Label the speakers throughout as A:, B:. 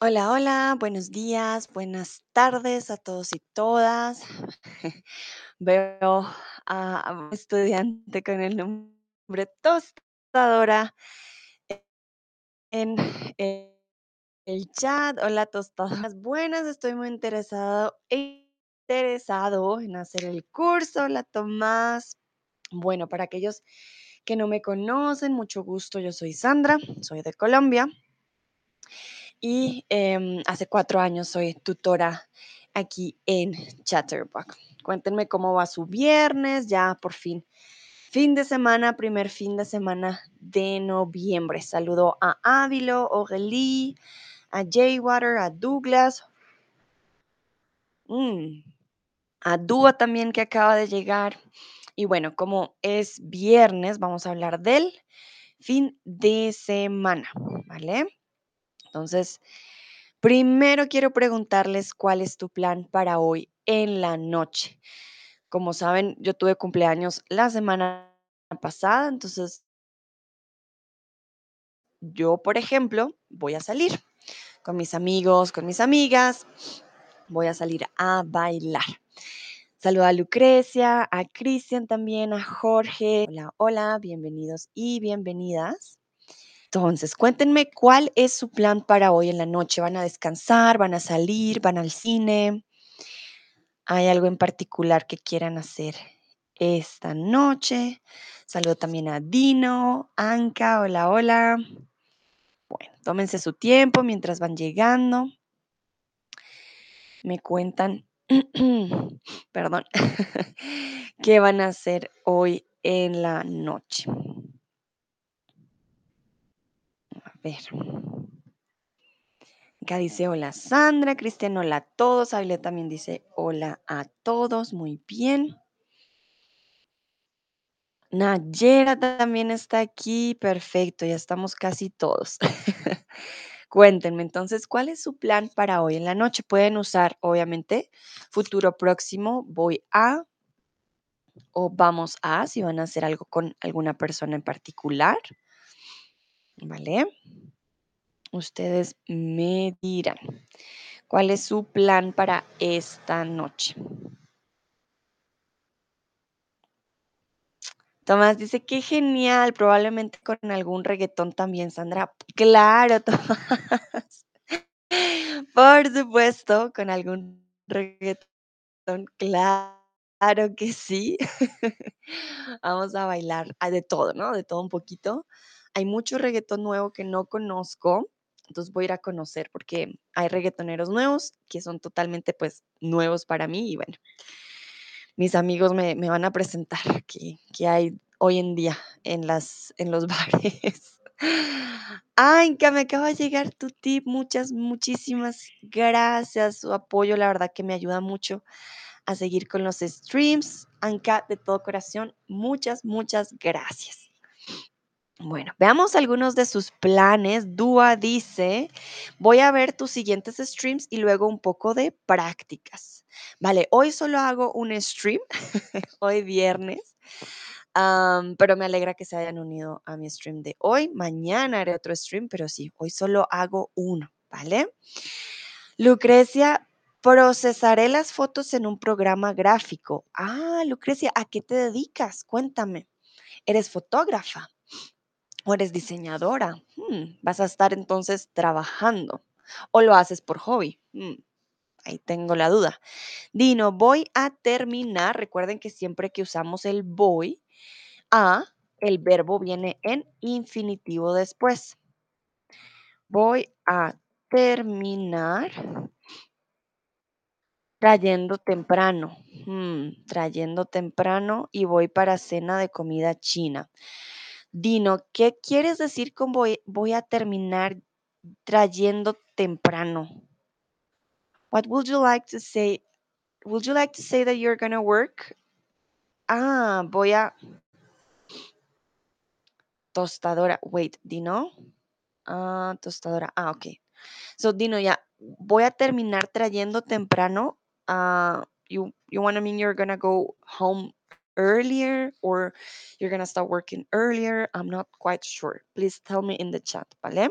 A: Hola, hola, buenos días, buenas tardes a todos y todas. Veo a un estudiante con el nombre Tostadora en el chat. Hola, tostadoras buenas, estoy muy interesado, interesado en hacer el curso. Hola, Tomás. Bueno, para aquellos que no me conocen, mucho gusto, yo soy Sandra, soy de Colombia y em, hace cuatro años soy tutora aquí en Chatterbox. Cuéntenme cómo va su viernes, ya por fin. Fin de semana, primer fin de semana de noviembre. Saludo a Ávilo, Aurélie, a Jaywater, a Douglas, mm, a Dúa también que acaba de llegar. Y bueno, como es viernes, vamos a hablar del fin de semana, ¿vale? Entonces, primero quiero preguntarles cuál es tu plan para hoy en la noche. Como saben, yo tuve cumpleaños la semana pasada, entonces yo, por ejemplo, voy a salir con mis amigos, con mis amigas, voy a salir a bailar. Saludo a Lucrecia, a Cristian también, a Jorge. Hola, hola, bienvenidos y bienvenidas. Entonces, cuéntenme cuál es su plan para hoy en la noche. ¿Van a descansar? ¿Van a salir? ¿Van al cine? ¿Hay algo en particular que quieran hacer esta noche? Saludo también a Dino, Anka, hola, hola. Bueno, tómense su tiempo mientras van llegando. Me cuentan, perdón, qué van a hacer hoy en la noche. Ver. Acá dice hola Sandra, Cristian hola a todos, Aile también dice hola a todos, muy bien. Nayera también está aquí, perfecto, ya estamos casi todos. Cuéntenme entonces, ¿cuál es su plan para hoy en la noche? Pueden usar, obviamente, futuro próximo, voy a o vamos a, si van a hacer algo con alguna persona en particular. ¿Vale? Ustedes me dirán, ¿cuál es su plan para esta noche? Tomás dice, qué genial, probablemente con algún reggaetón también, Sandra. Claro, Tomás. Por supuesto, con algún reggaetón, claro que sí. Vamos a bailar ah, de todo, ¿no? De todo un poquito. Hay mucho reggaetón nuevo que no conozco, entonces voy a ir a conocer porque hay reggaetoneros nuevos que son totalmente, pues, nuevos para mí y bueno, mis amigos me, van a presentar que, hay hoy en día en, las, en los bares. Anka, me acaba de llegar tu tip. Muchas, muchísimas gracias. Su apoyo, la verdad que me ayuda mucho a seguir con los streams. Anka, de todo corazón, muchas, muchas gracias. Bueno, veamos algunos de sus planes. Dua dice, voy a ver tus siguientes streams y luego un poco de prácticas. Vale, hoy solo hago un stream, hoy viernes, pero me alegra que se hayan unido a mi stream de hoy. Mañana haré otro stream, pero sí, hoy solo hago uno, ¿vale? Lucrecia, procesaré las fotos en un programa gráfico. Ah, Lucrecia, ¿a qué te dedicas? Cuéntame. ¿Eres fotógrafa? Eres diseñadora, mm, vas a estar entonces trabajando o lo haces por hobby. Mm, ahí tengo la duda. Dino, voy a terminar. Recuerden que siempre que usamos el voy a, el verbo viene en infinitivo después. Voy a terminar trayendo temprano, mm, trayendo temprano y voy para cena de comida china. Dino, ¿qué quieres decir con voy, voy a terminar trayendo temprano? What would you like to say? Would you like to say that you're gonna work? Ah, voy a tostadora. Wait, Dino. Ah, tostadora. Ah, ok. So, Dino, ya, voy a terminar trayendo temprano. Ah, you, you want to mean you're gonna go home earlier or you're gonna start working earlier? I'm not quite sure. Please tell me in the chat, ¿vale?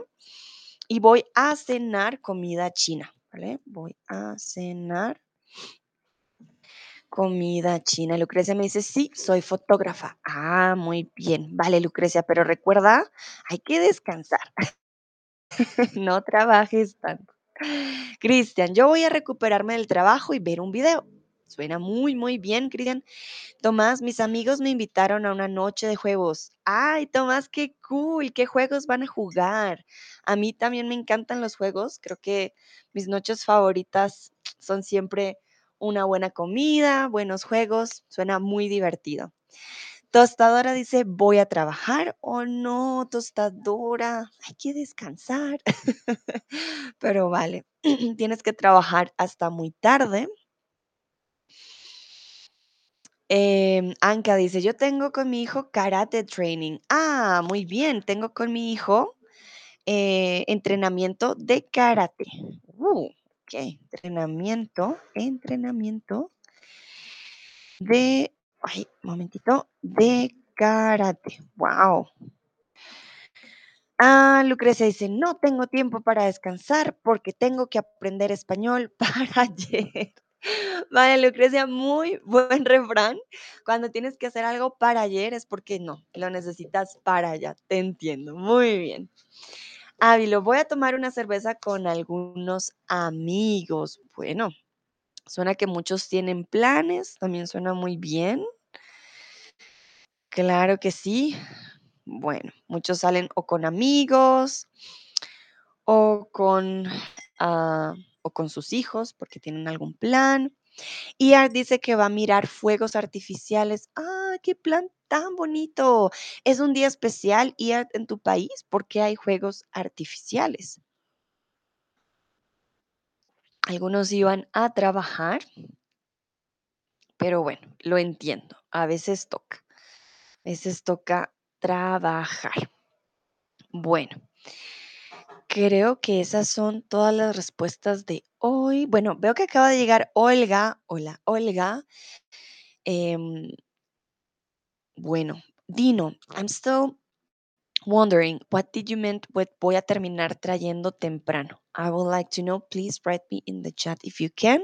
A: y voy a cenar comida china, ¿vale? Voy a cenar comida china. Lucrecia me dice, sí, soy fotógrafa. Ah, muy bien. Vale, Lucrecia, pero recuerda, hay que descansar. no trabajes tanto. Cristian, yo voy a recuperarme del trabajo y ver un video. Suena muy, muy bien, Cristian. Tomás, mis amigos me invitaron a una noche de juegos. Ay, Tomás, qué cool, qué juegos van a jugar. A mí también me encantan los juegos. Creo que mis noches favoritas son siempre una buena comida, buenos juegos. Suena muy divertido. Tostadora dice, voy a trabajar o no, tostadora, hay que descansar. Pero vale, tienes que trabajar hasta muy tarde. Em, Anka dice, yo tengo con mi hijo karate training. Ah, muy bien, tengo con mi hijo eh, entrenamiento de karate. Uh, ok, entrenamiento, entrenamiento de, ay, momentito, de karate. Wow. Ah, Lucrecia dice, no tengo tiempo para descansar porque tengo que aprender español para ayer. Vale, Lucrecia, muy buen refrán. Cuando tienes que hacer algo para ayer es porque no, lo necesitas para allá. Te entiendo. Muy bien. Ávilo, voy a tomar una cerveza con algunos amigos. Bueno, suena que muchos tienen planes. También suena muy bien. Claro que sí. Bueno, muchos salen o con amigos o con, ah, con sus hijos porque tienen algún plan. Y dice que va a mirar fuegos artificiales. ¡Ah, qué plan tan bonito! Es un día especial, Art, en tu país porque hay juegos artificiales. Algunos iban a trabajar, pero bueno, lo entiendo. A veces toca. A veces toca trabajar. Bueno, creo que esas son todas las respuestas de hoy. Bueno, veo que acaba de llegar Olga. Hola, Olga. Em, bueno, Dino, I'm still wondering, what did you mean with voy a terminar trayendo temprano? I would like to know. Please write me in the chat if you can,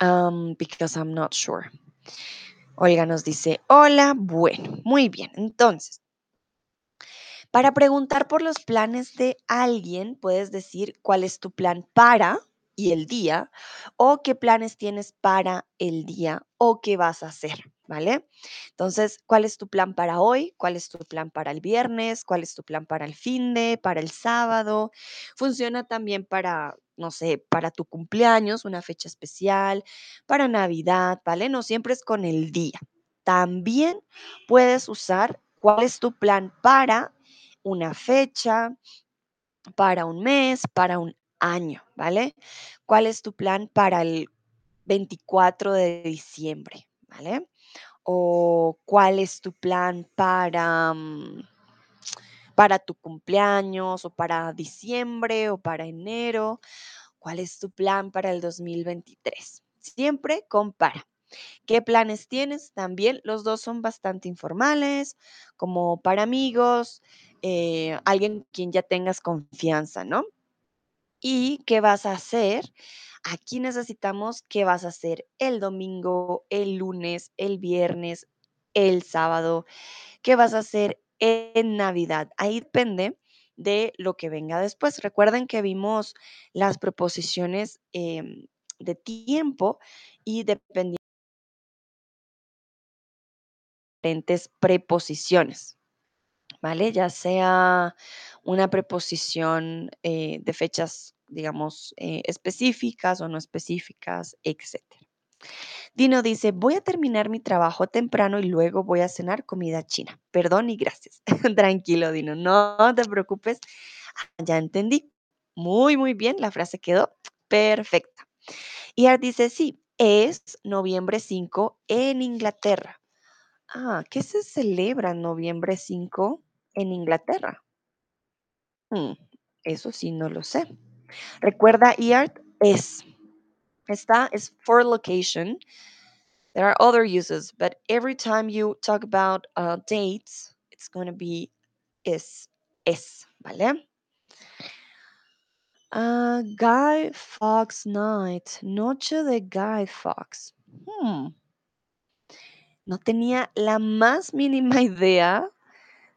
A: um, because I'm not sure. Olga nos dice, hola, bueno, muy bien. Entonces, para preguntar por los planes de alguien, puedes decir cuál es tu plan para y el día, o qué planes tienes para el día o qué vas a hacer, ¿vale? Entonces, ¿cuál es tu plan para hoy? ¿Cuál es tu plan para el viernes? ¿Cuál es tu plan para el fin de, para el sábado? Funciona también para, no sé, para tu cumpleaños, una fecha especial, para Navidad, ¿vale? No siempre es con el día. También puedes usar cuál es tu plan para una fecha, para un mes, para un año, ¿vale? ¿Cuál es tu plan para el 24 de diciembre, ¿vale? O cuál es tu plan para, mm, para tu cumpleaños o para diciembre o para enero. ¿Cuál es tu plan para el 2023? Siempre compara. ¿Qué planes tienes? También los dos son bastante informales, como para amigos, eh, alguien quien ya tengas confianza, ¿no? ¿Y qué vas a hacer? Aquí necesitamos qué vas a hacer el domingo, el lunes, el viernes, el sábado, qué vas a hacer en Navidad. Ahí depende de lo que venga después. Recuerden que vimos las proposiciones em, de tiempo y dependiendo de diferentes preposiciones. ¿Vale? Ya sea una preposición eh, de fechas, digamos, eh, específicas o no específicas, etc. Dino dice, voy a terminar mi trabajo temprano y luego voy a cenar comida china. Perdón y gracias. Tranquilo, Dino, no te preocupes. Ah, ya entendí. Muy, muy bien, la frase quedó perfecta. Y Art dice, sí, es noviembre 5 en Inglaterra. Ah, ¿qué se celebra noviembre 5 en Inglaterra? Mm, eso sí, no lo sé. Recuerda, EART es. Esta es for location. There are other uses, but every time you talk about uh, dates, it's going to be is, es, ¿vale? Ah, Guy Fawkes Night, Noche de Guy Fawkes. Hmm, No tenía la más mínima idea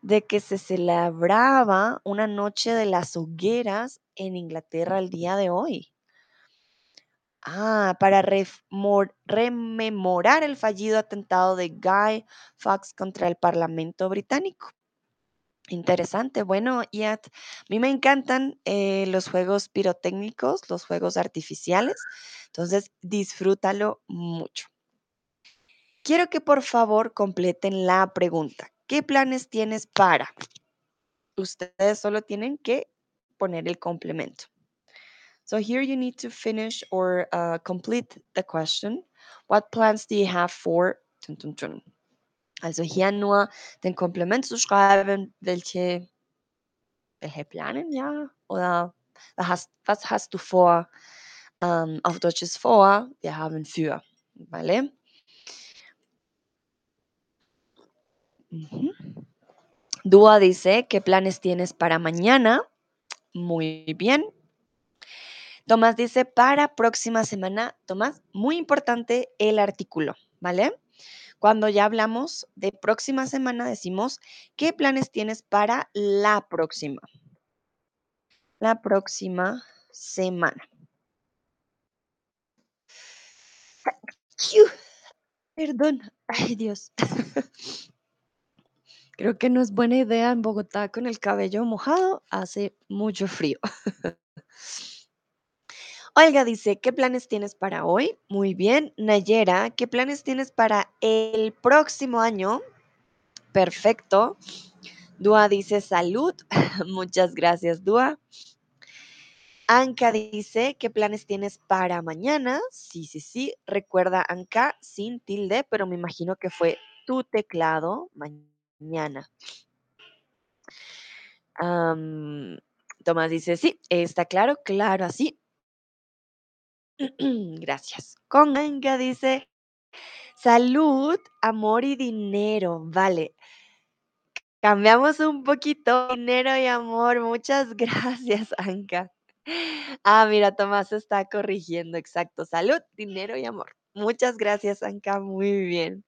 A: de que se celebraba una noche de las hogueras en Inglaterra el día de hoy. Ah, para rememorar el fallido atentado de Guy Fawkes contra el Parlamento británico. Interesante. Bueno, Iat, a mí me encantan eh, los juegos pirotécnicos, los juegos artificiales, entonces disfrútalo mucho. Quiero que por favor completen la pregunta. ¿Qué planes tienes para? Ustedes solo tienen que poner el complemento. So here you need to finish or uh, complete the question. What plans do you have for? Also hier nur den Komplement zu schreiben, welche, welche Planen, ja? Oder was hast, du vor? Ähm, auf Deutsch ist vor, wir haben für, ¿vale? Ujú. Dúa dice, ¿qué planes tienes para mañana? Muy bien. Tomás dice, para próxima semana, Tomás, muy importante el artículo, ¿vale? Cuando ya hablamos de próxima semana, decimos, ¿qué planes tienes para la próxima? La próxima semana. Perdón, ay Dios. Creo que no es buena idea en Bogotá con el cabello mojado, hace mucho frío. Olga dice, ¿qué planes tienes para hoy? Muy bien. Nayera, ¿qué planes tienes para el próximo año? Perfecto. Dua dice, salud. Muchas gracias, Dua. Anka dice, ¿qué planes tienes para mañana? Sí, sí, sí. Recuerda, Anka, sin tilde, pero me imagino que fue tu teclado mañana. Am, Tomás dice, sí, está claro, claro, así. Gracias. Con Anka dice, salud, amor y dinero. Vale. Cambiamos un poquito, dinero y amor. Muchas gracias, Anka. Ah, mira, Tomás está corrigiendo, exacto. Salud, dinero y amor. Muchas gracias, Anka. Muy bien.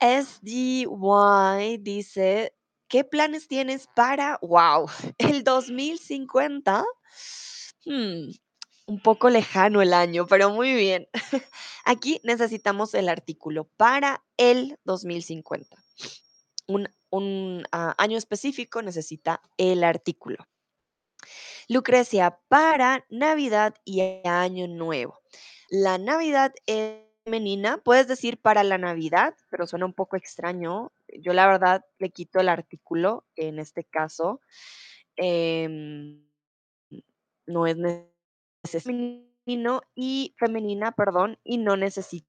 A: SDY dice, ¿qué planes tienes para, wow, el 2050? Hmm, un poco lejano el año, pero muy bien. Aquí necesitamos el artículo para el 2050. Un, un ah, año específico necesita el artículo. Lucrecia, para Navidad y Año Nuevo. La Navidad es femenina, puedes decir para la Navidad, pero suena un poco extraño. Yo la verdad le quito el artículo en este caso. em, no es necesario y femenina, perdón, y no necesito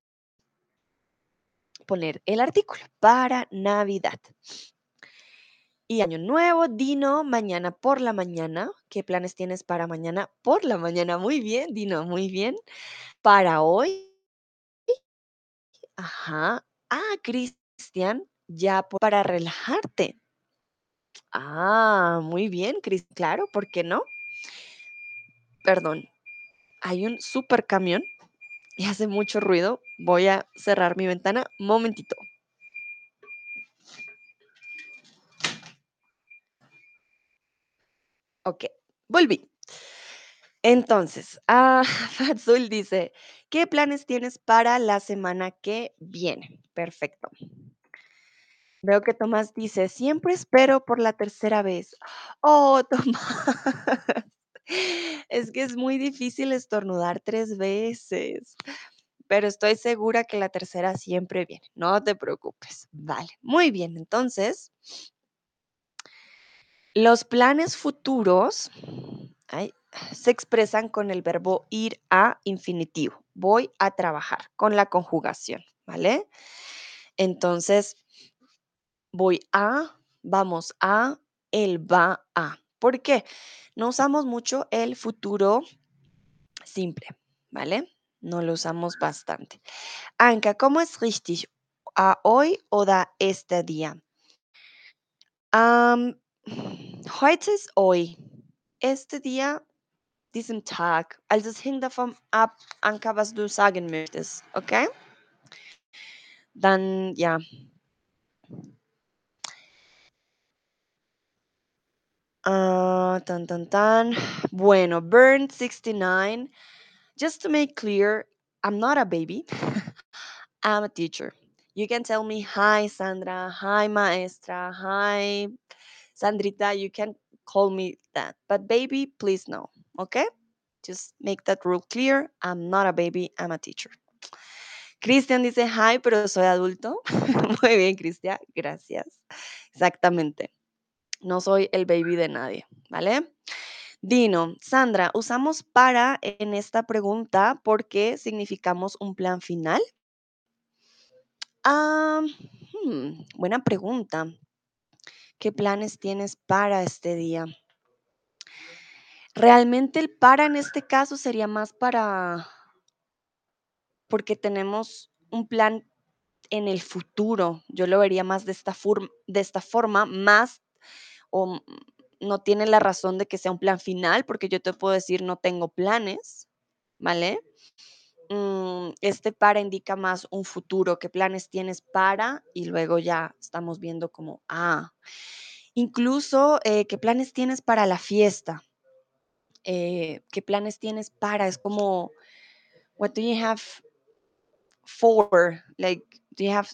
A: poner el artículo para Navidad. Y año nuevo, Dino, mañana por la mañana. ¿Qué planes tienes para mañana por la mañana? Muy bien, Dino, muy bien. Para hoy, ajá. Ah, Cristian, ya para relajarte. Ah, muy bien, Cris. Claro, ¿por qué no? Perdón, hay un super camión y hace mucho ruido. Voy a cerrar mi ventana. Momentito. Ok, volví. Entonces, ah, dice, ¿qué planes tienes para la semana que viene? Perfecto. Veo que Tomás dice, siempre espero por la tercera vez. Oh, Tomás, es que es muy difícil estornudar tres veces, pero estoy segura que la tercera siempre viene. No te preocupes. Vale, muy bien. Entonces, los planes futuros se expresan con el verbo ir a infinitivo. Voy a trabajar con la conjugación, ¿vale? Entonces, voy a, vamos a, él va a. ¿Por qué? No usamos mucho el futuro simple, ¿vale? No lo usamos bastante. Anka, ¿cómo es richtig? ¿A hoy o da este día? Am, heute es hoy. Este día diesem Tag. Also es hängt davon ab, Anka, was du sagen möchtest, okay? Dann ja. Ah, tan, tan, tan. Bueno, Burn69. Just to make clear, I'm not a baby. I'm a teacher. You can tell me, hi, Sandra, hi, maestra, hi, Sandrita. You can call me that. But baby, please no, okay? Just make that rule clear. I'm not a baby, I'm a teacher. Cristian dice, hi, pero soy adulto. Muy bien, Cristian, gracias. Exactamente. No soy el baby de nadie, ¿vale? Dino, Sandra, usamos para en esta pregunta porque significamos un plan final. Ah, hmm, buena pregunta. ¿Qué planes tienes para este día? Realmente el para en este caso sería más para porque tenemos un plan en el futuro. Yo lo vería más de esta, forma, de esta forma, más o no tiene la razón de que sea un plan final, porque yo te puedo decir no tengo planes, ¿vale? Mm, este para indica más un futuro, qué planes tienes para y luego ya estamos viendo como, ah, incluso eh, qué planes tienes para la fiesta, eh, qué planes tienes para, es como, what do you have for, like, do you have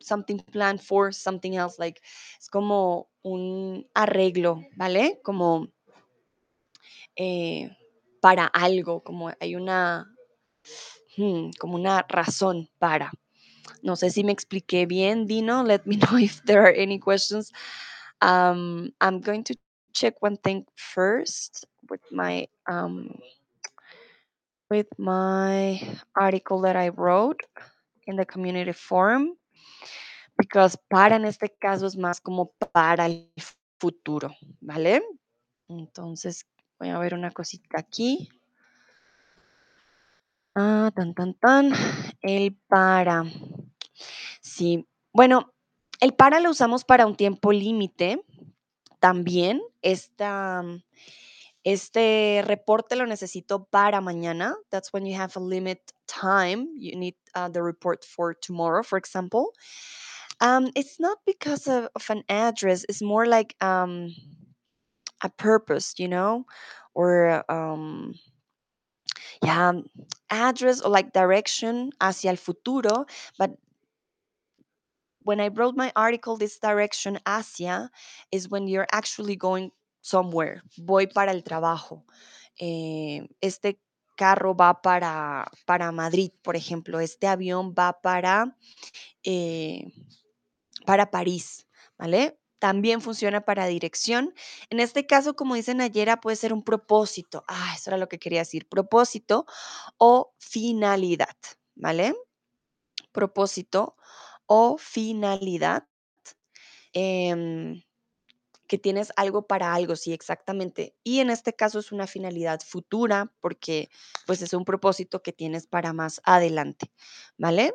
A: something planned for something else, like, es como un arreglo, ¿vale? Como eh, para algo, como hay una, hmm, como una razón para. No sé si me expliqué bien, Dino. Let me know if there are any questions. Um, I'm going to check one thing first with my um, with my article that I wrote in the community forum, because para en este caso es más como para el futuro, ¿vale? Entonces voy a ver una cosita aquí. Ah, tan, tan, tan. El para. Sí. Bueno, el para lo usamos para un tiempo límite. También esta, este reporte lo necesito para mañana. That's when you have a limit time. You need uh, the report for tomorrow, for example. Um, it's not because of, of an address. It's more like um, a purpose, you know, or um, yeah, address or like direction hacia el futuro. But when I wrote my article, this direction hacia is when you're actually going somewhere. Voy para el trabajo. Eh, este carro va para, para Madrid, por ejemplo. Este avión va para, eh, para París, ¿vale? También funciona para dirección. En este caso, como dicen ayer, puede ser un propósito. Ah, eso era lo que quería decir. Propósito o finalidad, ¿vale? Propósito o finalidad. Em, que tienes algo para algo, sí, exactamente. Y en este caso es una finalidad futura porque pues es un propósito que tienes para más adelante, ¿vale?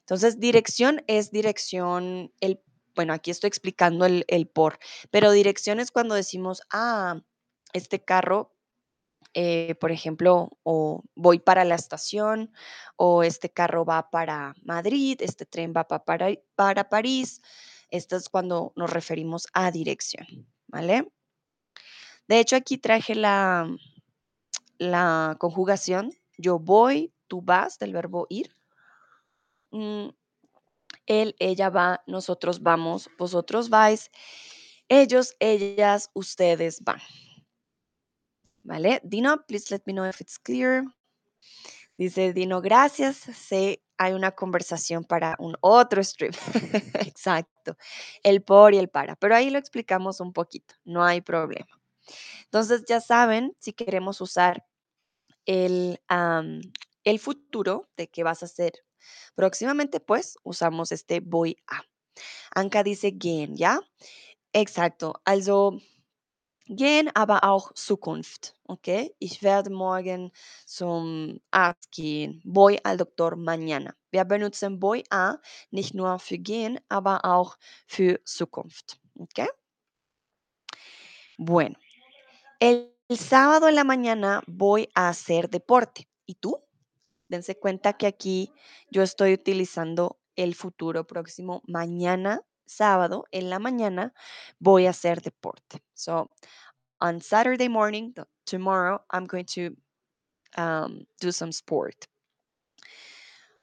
A: Entonces, dirección es dirección, el, bueno, aquí estoy explicando el, por, pero dirección es cuando decimos, ah, este carro eh, por ejemplo, o voy para la estación, o este carro va para Madrid, este tren va pa- para, para París. Esto es cuando nos referimos a dirección, ¿vale? De hecho, aquí traje la, la conjugación. Yo voy, tú vas, del verbo ir. Él, ella va, nosotros vamos, vosotros vais, ellos, ellas, ustedes van. ¿Vale? Dino, please let me know if it's clear. Dice Dino, gracias. Sí, hay una conversación para un otro stream. Exacto. El por y el para. Pero ahí lo explicamos un poquito. No hay problema. Entonces, ya saben, si queremos usar el, el futuro de qué vas a hacer próximamente, pues usamos este voy a. Anka dice gehen, ¿ya? Exacto. Also, gehen, aber auch Zukunft. Okay, ich werde morgen zum Arzt gehen. Voy al doctor mañana. Wir benutzen voy a nicht nur für gehen, aber auch für Zukunft. Okay. Bueno, el sábado en la mañana voy a hacer deporte. ¿Y tú? Dense cuenta que aquí yo estoy utilizando el futuro próximo. Mañana, sábado, en la mañana, voy a hacer deporte. So, on Saturday morning, tomorrow, I'm going to um, do some sport.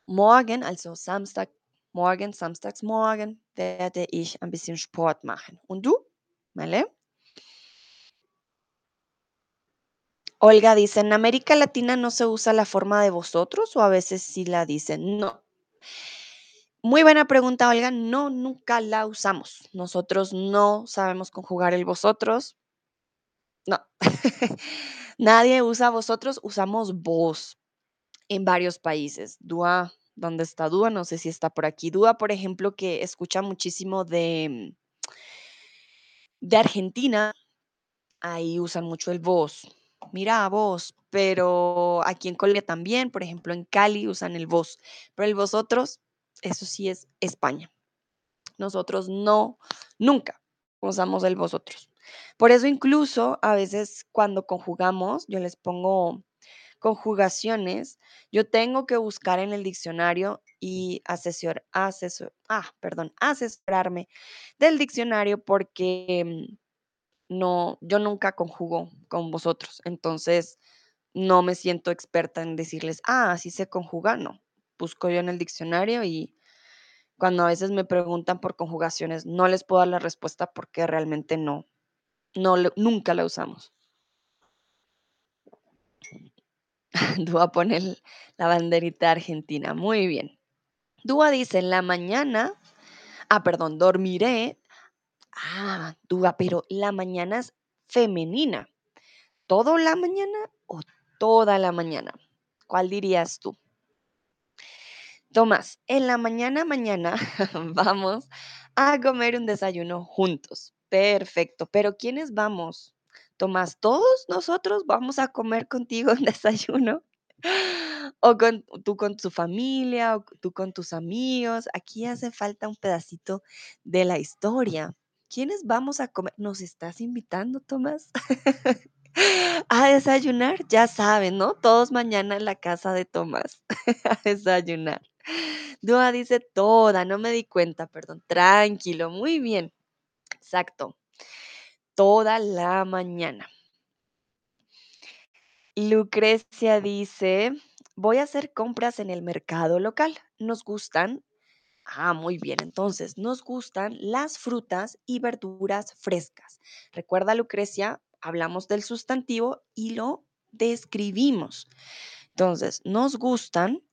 A: Morgen, also Samstag, morgen, Samstagsmorgen, werde ich ein bisschen Sport machen. Und du? ¿Vale? Olga dice, ¿en América Latina no se usa la forma de vosotros o a veces sí la dicen? No. Muy buena pregunta, Olga. No, nunca la usamos. Nosotros no sabemos conjugar el vosotros. No. Nadie usa vosotros, usamos vos en varios países. Dúa, ¿dónde está Dúa? No sé si está por aquí. Dúa, por ejemplo, que escucha muchísimo de, de Argentina, ahí usan mucho el vos. Mira, vos, pero aquí en Colombia también, por ejemplo, en Cali usan el vos, pero el vosotros, eso sí es España. Nosotros no, nunca usamos el vosotros. Por eso incluso a veces cuando conjugamos, yo les pongo conjugaciones, yo tengo que buscar en el diccionario y asesor, asesor, ah, perdón, asesorarme del diccionario porque mm, no, yo nunca conjugo con vosotros, entonces no me siento experta en decirles, ah, así se conjuga, no. Busco yo en el diccionario y cuando a veces me preguntan por conjugaciones, no les puedo dar la respuesta porque realmente no, no, nunca la usamos. Dúa pone la banderita argentina, muy bien. Dúa dice, en la mañana, ah, perdón, dormiré. Ah, Dúa, pero la mañana es femenina. ¿Todo la mañana o toda la mañana? ¿Cuál dirías tú? Tomás, en la mañana, mañana vamos a comer un desayuno juntos. Perfecto. Pero ¿quiénes vamos? Tomás, ¿todos nosotros vamos a comer contigo un desayuno? O con, tú con tu familia, o tú con tus amigos. Aquí hace falta un pedacito de la historia. ¿Quiénes vamos a comer? ¿Nos estás invitando, Tomás? A desayunar, ya saben, ¿no? Todos mañana en la casa de Tomás a desayunar. Dua dice toda, no me di cuenta, perdón. Tranquilo, muy bien. Exacto. Toda la mañana. Lucrecia dice, voy a hacer compras en el mercado local. Nos gustan. Ah, muy bien. Entonces, nos gustan las frutas y verduras frescas. Recuerda, Lucrecia, hablamos del sustantivo y lo describimos. Entonces, nos gustan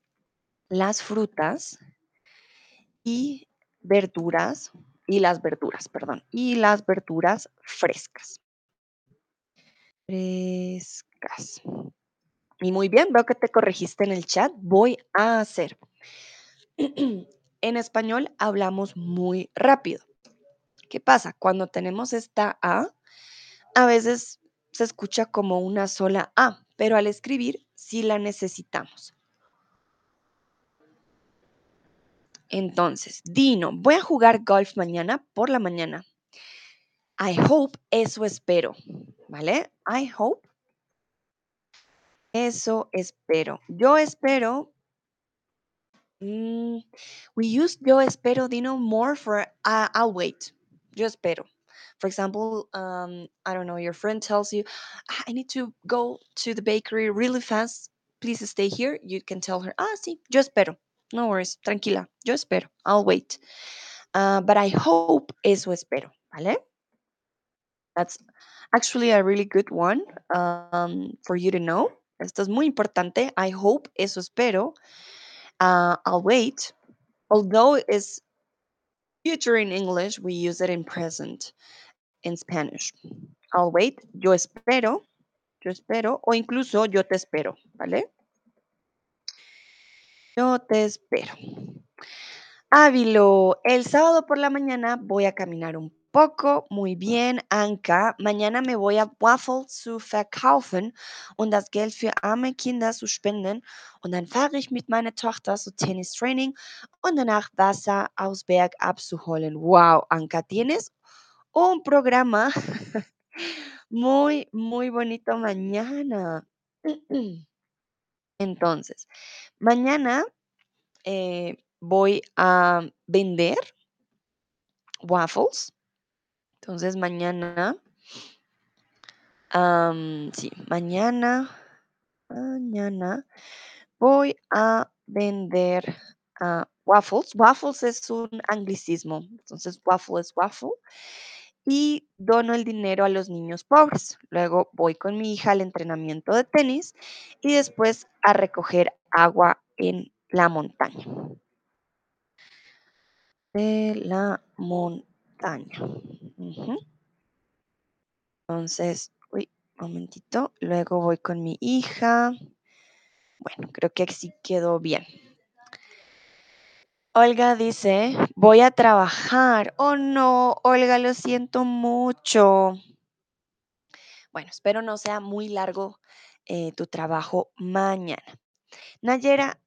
A: las frutas y verduras, y las verduras, perdón, y las verduras frescas. Frescas. Y muy bien, veo que te corregiste en el chat. Voy a hacer. En español hablamos muy rápido. ¿Qué pasa? Cuando tenemos esta A, a veces se escucha como una sola A, pero al escribir sí la necesitamos. Entonces, Dino, voy a jugar golf mañana por la mañana. I hope, eso espero, ¿vale? I hope, eso espero. Yo espero, mm, we use yo espero, Dino, more for I- I'll wait. Yo espero. For example, um, I don't know, your friend tells you, "Ah, I need to go to the bakery really fast. Please stay here. You can tell her, ah, sí, yo espero. No worries, tranquila, yo espero. I'll wait. Uh, but I hope, eso espero, ¿vale? That's actually a really good one um, for you to know. Esto es muy importante. I hope, eso espero. Uh, I'll wait. Although it's future in English, we use it in present in Spanish. I'll wait. Yo espero. Yo espero. O incluso yo te espero. ¿Vale? Yo te espero. Ávilo, el sábado por la mañana voy a caminar un poco. Muy bien, Anka. Mañana me voy a Waffle zu verkaufen und das Geld für arme Kinder zu spenden. Und dann fahre ich mit meiner Tochter zu Tennistraining und danach Wasser aus Berg abzuholen. Wow, Anka, tienes un programa Muy, muy bonito mañana. Entonces, mañana, eh, voy a vender waffles. Entonces, mañana sí, mañana mañana voy a vender, ah, waffles. Waffles es un anglicismo, entonces waffle es waffle, y dono el dinero a los niños pobres. Luego voy con mi hija al entrenamiento de tenis y después a recoger agua en la montaña. De la montaña. Entonces, uy, momentito, luego voy con mi hija. Bueno, creo que sí quedó bien. Olga dice: "Voy a trabajar". Oh, no, Olga, lo siento mucho. Bueno, espero no sea muy largo, eh, tu trabajo mañana. Nayera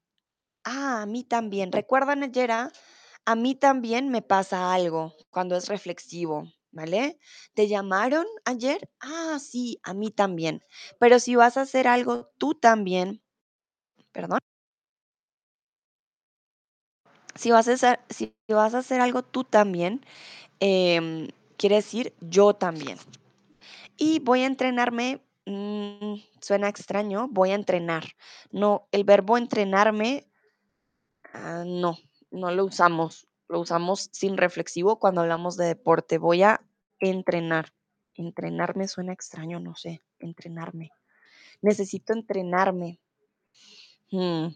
A: ah, a mí también. Recuerda, Nayera, a mí también me pasa algo cuando es reflexivo, ¿vale? ¿Te llamaron ayer? Ah, sí, a mí también. Pero si vas a hacer algo tú también ¿Perdón? Si vas a hacer si vas a hacer algo tú también, em, quiere decir yo también. Y voy a entrenarme, mm, suena extraño, voy a entrenar. No, el verbo entrenarme, ah, no, no lo usamos. Lo usamos sin reflexivo cuando hablamos de deporte. Voy a entrenar. Entrenarme suena extraño, no sé, entrenarme. Necesito entrenarme. Mm,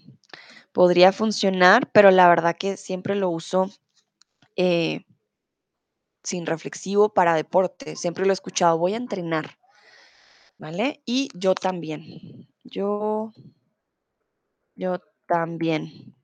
A: podría funcionar, pero la verdad que siempre lo uso, eh sin reflexivo para deporte. Siempre lo he escuchado, voy a entrenar. ¿Vale? Y yo también. Yo yo también.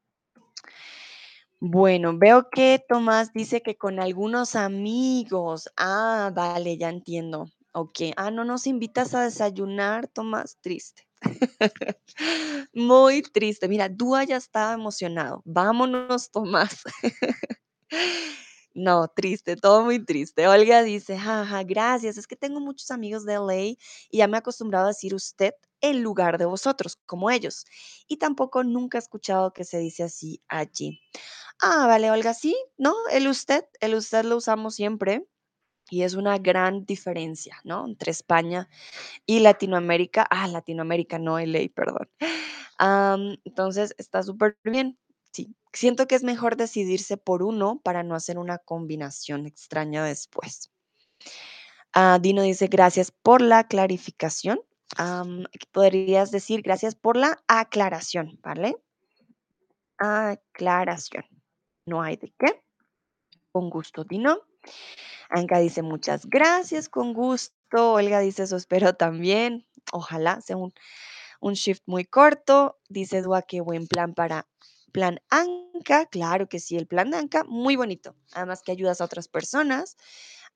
A: Bueno, veo que Tomás dice que con algunos amigos. Ah, vale, ya entiendo. Okey. Ah, ¿no nos invitas a desayunar, Tomás? Triste. Muy triste. Mira, Dúa ya estaba emocionado. Vámonos, Tomás. No, triste, todo muy triste. Olga dice: "Ja, ja, gracias. Es que tengo muchos amigos de LA y ya me he acostumbrado a decir usted en lugar de vosotros, como ellos. Y tampoco nunca he escuchado que se dice así allí". Ah, vale, Olga, sí, no, el usted, el usted lo usamos siempre y es una gran diferencia, ¿no? Entre España y Latinoamérica. Ah, Latinoamérica, no LA, perdón. Am, entonces está superbién. Sí, siento que es mejor decidirse por uno para no hacer una combinación extraña después. Ah, Dino dice: "Gracias por la clarificación". Podrías decir: "Gracias por la aclaración", ¿vale? Aclaración. No hay de qué. Con gusto, Dino. Anka dice: "Muchas gracias, con gusto". Olga dice: "Eso espero también". Ojalá sea un shift muy corto. Dice Dúa: "Qué buen plan para plan Anka". Claro que sí, el plan de Anka, muy bonito. Además que ayudas a otras personas,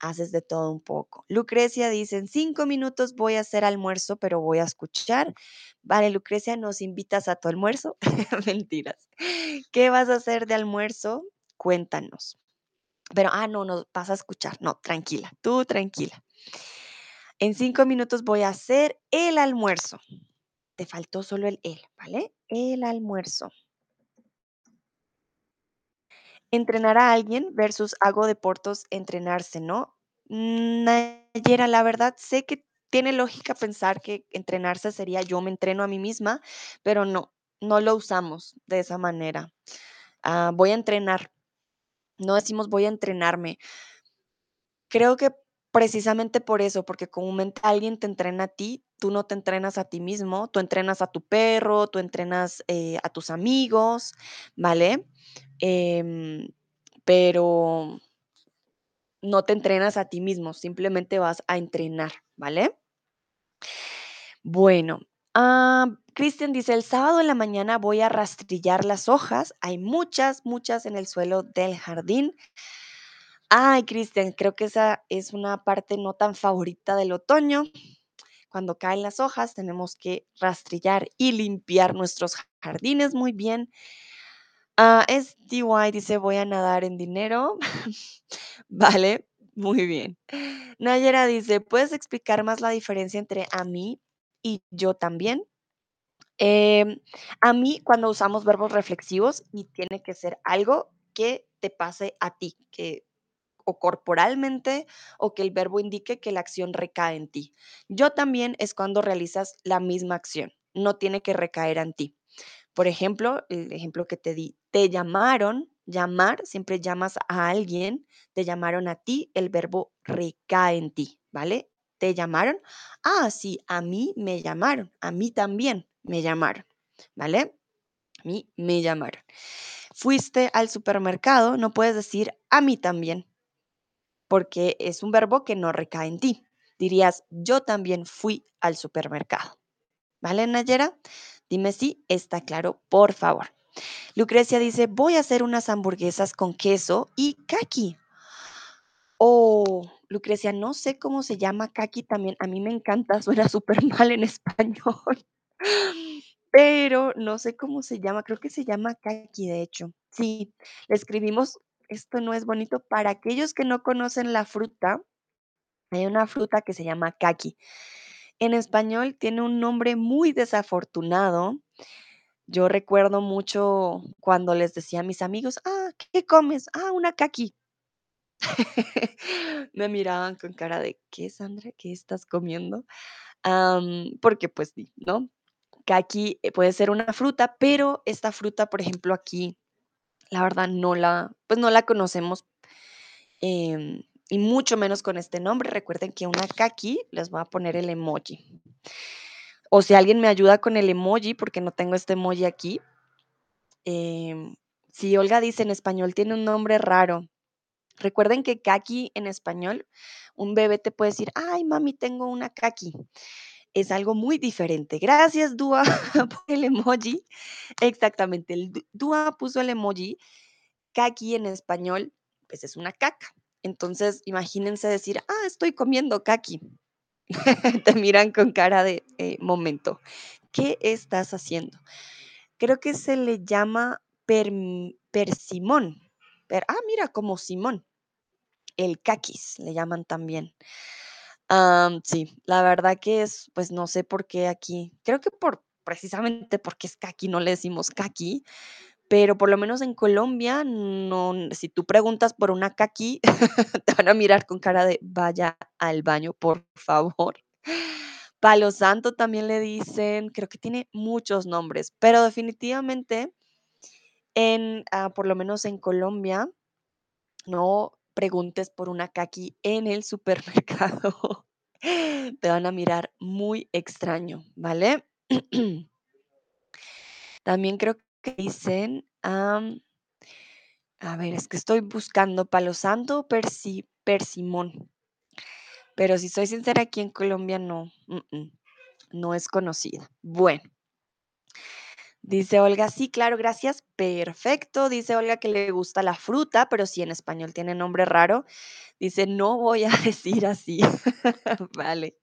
A: haces de todo un poco. Lucrecia dice: "En 5 minutos voy a hacer almuerzo, pero voy a escuchar". Vale, Lucrecia, ¿nos invitas a tu almuerzo? Mentiras. ¿Qué vas a hacer de almuerzo? Cuéntanos. Pero, ah, no, no, vas a escuchar. No, tranquila, tú tranquila. En 5 minutos voy a hacer el almuerzo. Te faltó solo el el, ¿vale? El almuerzo. Entrenar a alguien versus hago deportes, entrenarse, ¿no? Nayera, la verdad sé que tiene lógica pensar que entrenarse sería yo me entreno a mí misma, pero no, no lo usamos de esa manera. Ah, voy a entrenar. No decimos voy a entrenarme. Creo que precisamente por eso, porque comúnmente alguien te entrena a ti, tú no te entrenas a ti mismo, tú entrenas a tu perro, tú entrenas, eh, a tus amigos, ¿vale? Em, pero no te entrenas a ti mismo, simplemente vas a entrenar, ¿vale? Bueno, Cristian dice: "El sábado en la mañana voy a rastrillar las hojas, hay muchas, muchas en el suelo del jardín". Ay, Cristian, creo que esa es una parte no tan favorita del otoño. Cuando caen las hojas, tenemos que rastrillar y limpiar nuestros jardines muy bien. Ah, SDY dice: "Voy a nadar en dinero". Vale, Muy bien. Nayera dice, ¿puedes explicar más la diferencia entre a mí y yo también? Em, a mí, cuando usamos verbos reflexivos y tiene que ser algo que te pase a ti, que o corporalmente o que el verbo indique que la acción recae en ti. Yo también es cuando realizas la misma acción, no tiene que recaer en ti. Por ejemplo, el ejemplo que te di, te llamaron, llamar, siempre llamas a alguien, te llamaron a ti, el verbo recae en ti, ¿vale? ¿Te llamaron? Ah, sí, a mí me llamaron, a mí también me llamaron, ¿vale? A mí me llamaron. Fuiste al supermercado, no puedes decir a mí también, porque es un verbo que no recae en ti. Dirías, yo también fui al supermercado. ¿Vale, Nayera? Dime si está claro, por favor. Lucrecia dice, voy a hacer unas hamburguesas con queso y kaki. Oh, Lucrecia, no sé cómo se llama kaki también. A mí me encanta, suena súper mal en español. Pero no sé cómo se llama, creo que se llama kaki, de hecho. Sí, le escribimos, esto no es bonito, para aquellos que no conocen la fruta, hay una fruta que se llama kaki. En español tiene un nombre muy desafortunado. Yo recuerdo mucho cuando les decía a mis amigos, ah, ¿qué comes? Ah, una kaki. Me miraban con cara de, ¿qué, Sandra? ¿Qué estás comiendo? Porque pues ¿no? Kaki eh, puede ser una fruta, pero esta fruta, por ejemplo, aquí, la verdad no la, pues no la conocemos em, y mucho menos con este nombre. Recuerden que una kaki, les voy a poner el emoji. O si alguien me ayuda con el emoji, porque no tengo este emoji aquí. em, si Olga dice en español tiene un nombre raro. Recuerden que kaki en español, un bebé te puede decir, ay, mami, tengo una kaki. Es algo muy diferente. Gracias, Dua, por el emoji. Exactamente, el Du- Dua puso el emoji. Kaki en español, pues es una caca. Entonces, imagínense decir, ah, estoy comiendo kaki. Te miran con cara de eh, momento. ¿Qué estás haciendo? Creo que se le llama perm- persimón. Per- ah, mira, como Simón. El caquis le llaman también. Am, sí, la verdad que es, pues no sé por qué aquí. Creo que por precisamente porque es caqui, no le decimos caqui, pero por lo menos en Colombia, no, si tú preguntas por una caqui, te van a mirar con cara de vaya al baño, por favor. Palo Santo también le dicen, creo que tiene muchos nombres, pero definitivamente en, ah, por lo menos en Colombia, no preguntes por una caqui en el supermercado. Te van a mirar muy extraño, ¿vale? También creo dicen, a ver, es que estoy buscando palo santo o persi- persimón, pero si soy sincera, aquí en Colombia no, no es conocida. Bueno, dice Olga, sí, claro, gracias, perfecto. Dice Olga que le gusta la fruta, pero si en español tiene nombre raro, dice, no voy a decir así. Vale.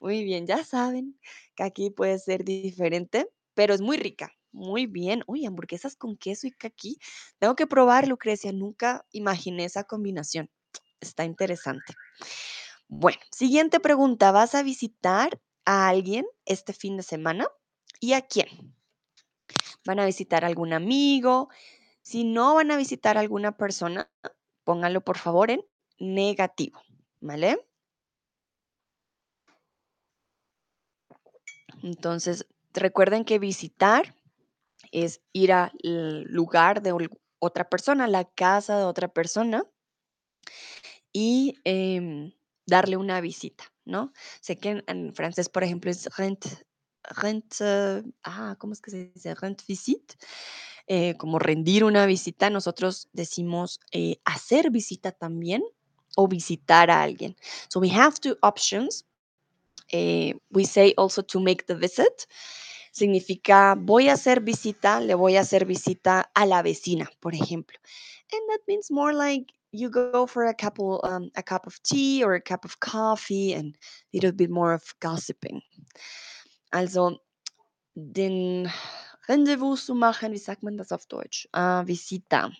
A: Muy bien, ya saben que aquí puede ser diferente, pero es muy rica. Muy bien. Uy, hamburguesas con queso y caqui. Tengo que probar, Lucrecia. Nunca imaginé esa combinación. Está interesante. Bueno, siguiente pregunta. ¿Vas a visitar a alguien este fin de semana? ¿Y a quién? ¿Van a visitar a algún amigo? Si no van a visitar a alguna persona, pónganlo por favor en negativo. ¿Vale? Entonces, recuerden que visitar es ir al lugar de otra persona, la casa de otra persona y em, darle una visita, ¿no? Sé que en, en francés, por ejemplo, es rent, rent, eh, ah, ¿cómo es que se dice? Rent visite, eh, como rendir una visita. Nosotros decimos eh, hacer visita también o visitar a alguien. So we have two options. Eh, we say also to make the visit significa voy a hacer visita, le voy a hacer visita a la vecina, por ejemplo. And that means more like you go for a couple um, a cup of tea or a cup of coffee and a little bit more of gossiping. Also den Rendezvous zu machen, wie sagt man das auf Deutsch? Ah, Visita.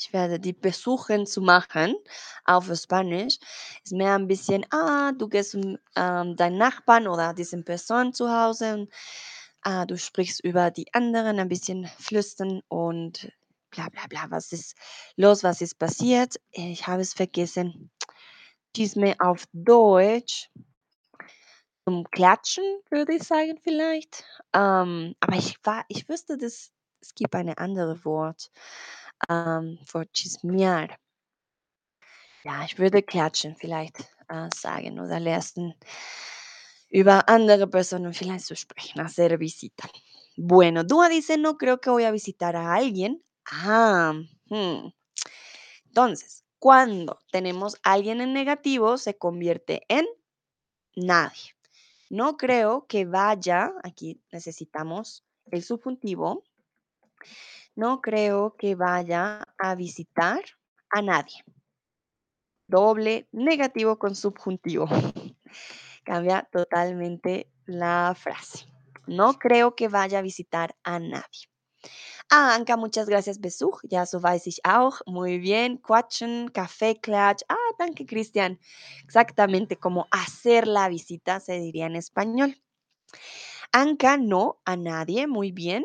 A: Ich werde die besuchen zu machen auf Spanisch. Ist mehr ein bisschen, ah, du gehst zum ähm, deinen Nachbarn oder diesen Person zu Hause und ah, du sprichst über die anderen, ein bisschen flüstern und bla bla bla. Was ist los? Was ist passiert? Ich habe es vergessen. Chisme auf Deutsch. Zum Klatschen, würde ich sagen, vielleicht. Ähm, aber ich war, ich wüsste, dass es gibt eine andere Wort ähm, für chismear. Ja, ich würde klatschen vielleicht äh, sagen oder lernen, über andere sprechen, hacer visita. Bueno, Dua dice, no creo que voy a visitar a alguien. Ah, hmm. Entonces, cuando tenemos alguien en negativo, se convierte en nadie. No creo que vaya, aquí necesitamos el subjuntivo, no creo que vaya a visitar a nadie. Doble negativo con subjuntivo. Cambia totalmente la frase. No creo que vaya a visitar a nadie. Ah, Anka, muchas gracias, Besuch. Ja, so weiß ich auch. Muy bien. Quatschen, Café, Klatsch. Ah, danke, Cristian. Exactamente como hacer la visita se diría en español. Anka, no, a nadie. Muy bien.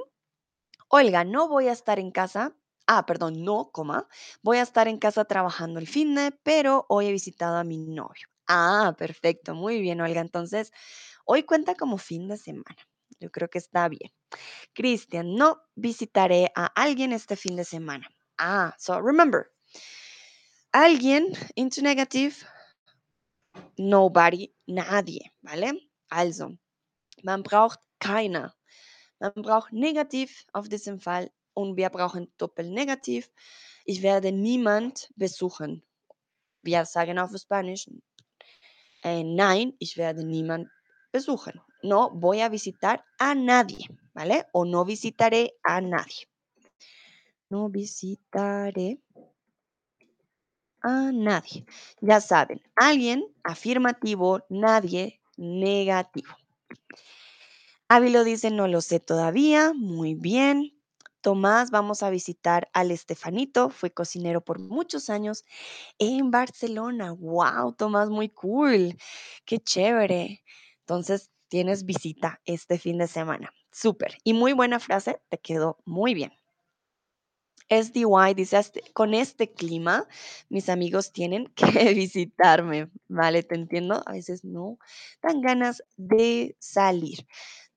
A: Olga, no voy a estar en casa. Ah, perdón, no, coma. Voy a estar en casa trabajando el fin de, pero hoy he visitado a mi novio. Ah, perfecto. Muy bien, Olga. Entonces, hoy cuenta como fin de semana. Yo creo que está bien. Cristian, no visitaré a alguien este fin de semana. Ah, so remember, alguien into negative, nobody, nadie, ¿vale? Also, man braucht keiner. Man braucht negativ auf diesem Fall und wir brauchen doppelnegativ. Ich werde niemand besuchen. Wir sagen auf Spanisch, eh, nein, ich werde niemand besuchen. No voy a visitar a nadie, ¿vale? O no visitaré a nadie. No visitaré a nadie. Ya saben, alguien afirmativo, nadie negativo. Ávilo dice, no lo sé todavía. Muy bien. Tomás, vamos a visitar al Estefanito. Fue cocinero por muchos años en Barcelona. ¡Wow! Tomás, muy cool. Qué chévere. Entonces, tienes visita este fin de semana. Súper. Y muy buena frase. Te quedó muy bien. SDY dice, "Este- con este clima, mis amigos tienen que visitarme, ¿vale? Te entiendo. A veces no dan ganas de salir.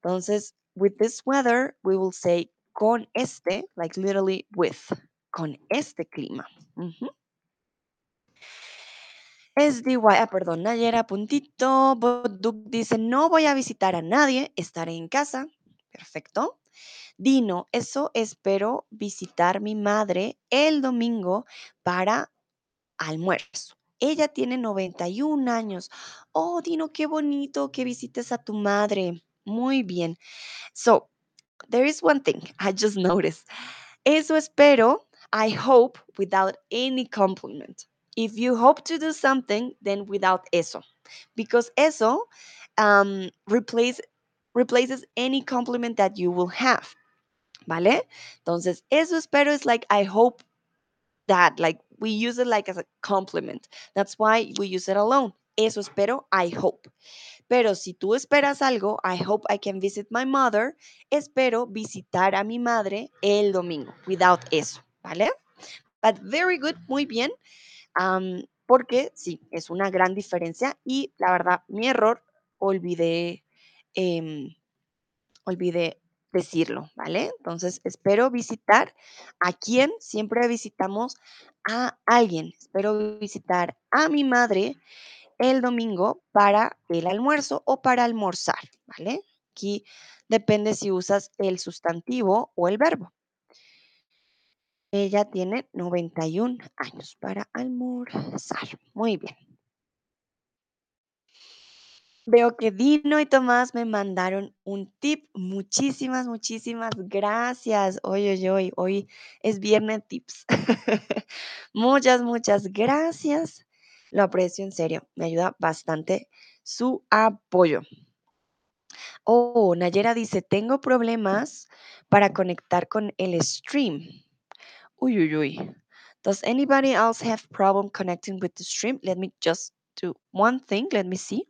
A: Entonces, with this weather, we will say con este, like literally with, con este clima. Ujú. SDY, ah, perdón, Nayera, puntito. Boduk dice, no voy a visitar a nadie, estaré en casa. Perfecto. Dino, eso espero visitar mi madre el domingo para almuerzo. Ella tiene 91 años. Oh, Dino, qué bonito que visites a tu madre. Muy bien. So, there is one thing I just noticed. Eso espero, I hope, without any compliment. If you hope to do something, then without eso. Because eso um, replace, replaces any compliment that you will have. ¿Vale? Entonces, eso espero is like, I hope that, like, we use it like as a compliment. That's why we use it alone. Eso espero, I hope. Pero si tú esperas algo, I hope I can visit my mother, espero visitar a mi madre el domingo, without eso, ¿vale? But very good, muy bien, porque sí, es una gran diferencia y la verdad, mi error, olvidé, em, olvidé decirlo, ¿vale? Entonces, espero visitar a quién siempre visitamos a alguien. Espero visitar a mi madre el domingo para el almuerzo o para almorzar, ¿vale? Aquí depende si usas el sustantivo o el verbo. Ella tiene 91 años para almorzar. Muy bien. Veo que Dino y Tomás me mandaron un tip. Muchísimas, muchísimas gracias. Hoy, hoy, hoy, hoy es viernes tips. muchas, muchas gracias. Lo aprecio en serio. Me ayuda bastante su apoyo. Oh, Nayera dice, tengo problemas para conectar con el stream. Uy, uy, uy. Does anybody else have problem connecting with the stream? Let me just do one thing. Let me see.